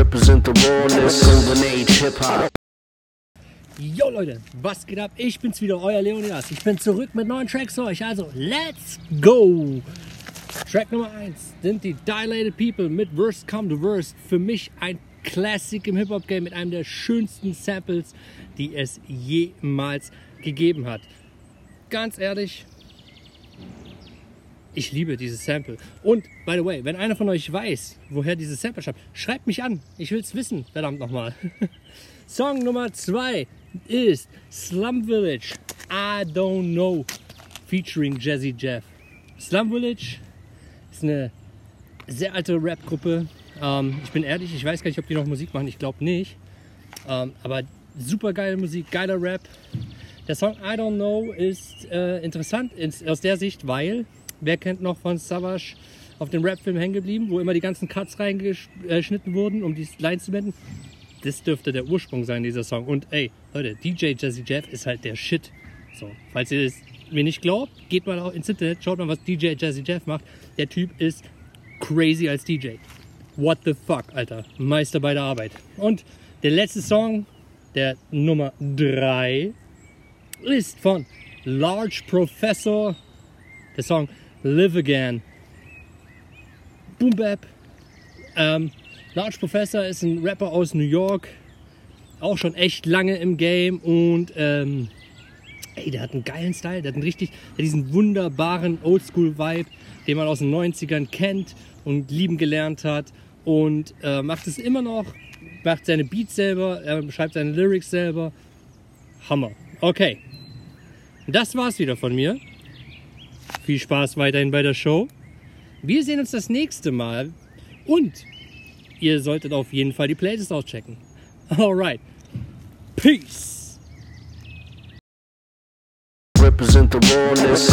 Represent the rawness, golden age hip hop. Yo Leute, was geht ab? Ich bin's wieder, euer Leonidas. Ich bin zurück mit neuen Tracks für euch. Also, let's go! Track Nummer 1 sind die Dilated People mit Worst Come to Worst. Für mich ein Classic im Hip-Hop-Game mit einem der schönsten Samples, die es jemals gegeben hat. Ganz ehrlich, ich liebe dieses Sample. Und, by the way, wenn einer von euch weiß, woher dieses Sample stammt, schreibt mich an. Ich will's wissen, verdammt nochmal. Song Nummer 2 ist Slum Village, I Don't Know, featuring Jazzy Jeff. Slum Village ist eine sehr alte Rap-Gruppe. Ähm, ich bin ehrlich, ich weiß gar nicht, ob die noch Musik machen. Ich glaube nicht. Ähm, aber super geile Musik, geiler Rap. Der Song I Don't Know ist äh, interessant ins, aus der Sicht, weil, wer kennt noch von Savage auf dem Rap-Film hängen geblieben, wo immer die ganzen Cuts reingeschnitten wurden, um die Lines zu wenden? Das dürfte der Ursprung sein, dieser Song. Und ey, Leute, DJ Jazzy Jeff ist halt der Shit. So, falls ihr es mir nicht glaubt, geht mal auch ins Internet, schaut mal, was DJ Jazzy Jeff macht. Der Typ ist crazy als DJ. What the fuck, Alter. Meister bei der Arbeit. Und der letzte Song, der Nummer 3, ist von Large Professor. Der Song Live Again. Boom Bap. Ähm, Large Professor ist ein Rapper aus New York. Auch schon echt lange im Game und ähm, ey, der hat einen geilen Style. Der hat einen richtig, hat diesen wunderbaren Oldschool-Vibe, den man aus den 90ern kennt und lieben gelernt hat. Und äh, macht es immer noch, macht seine Beats selber, er schreibt seine Lyrics selber. Hammer. Okay. Das war's wieder von mir. Viel Spaß weiterhin bei der Show. Wir sehen uns das nächste Mal. Und ihr solltet auf jeden Fall die Playlist auschecken. Alright. Peace. Represent the rawness.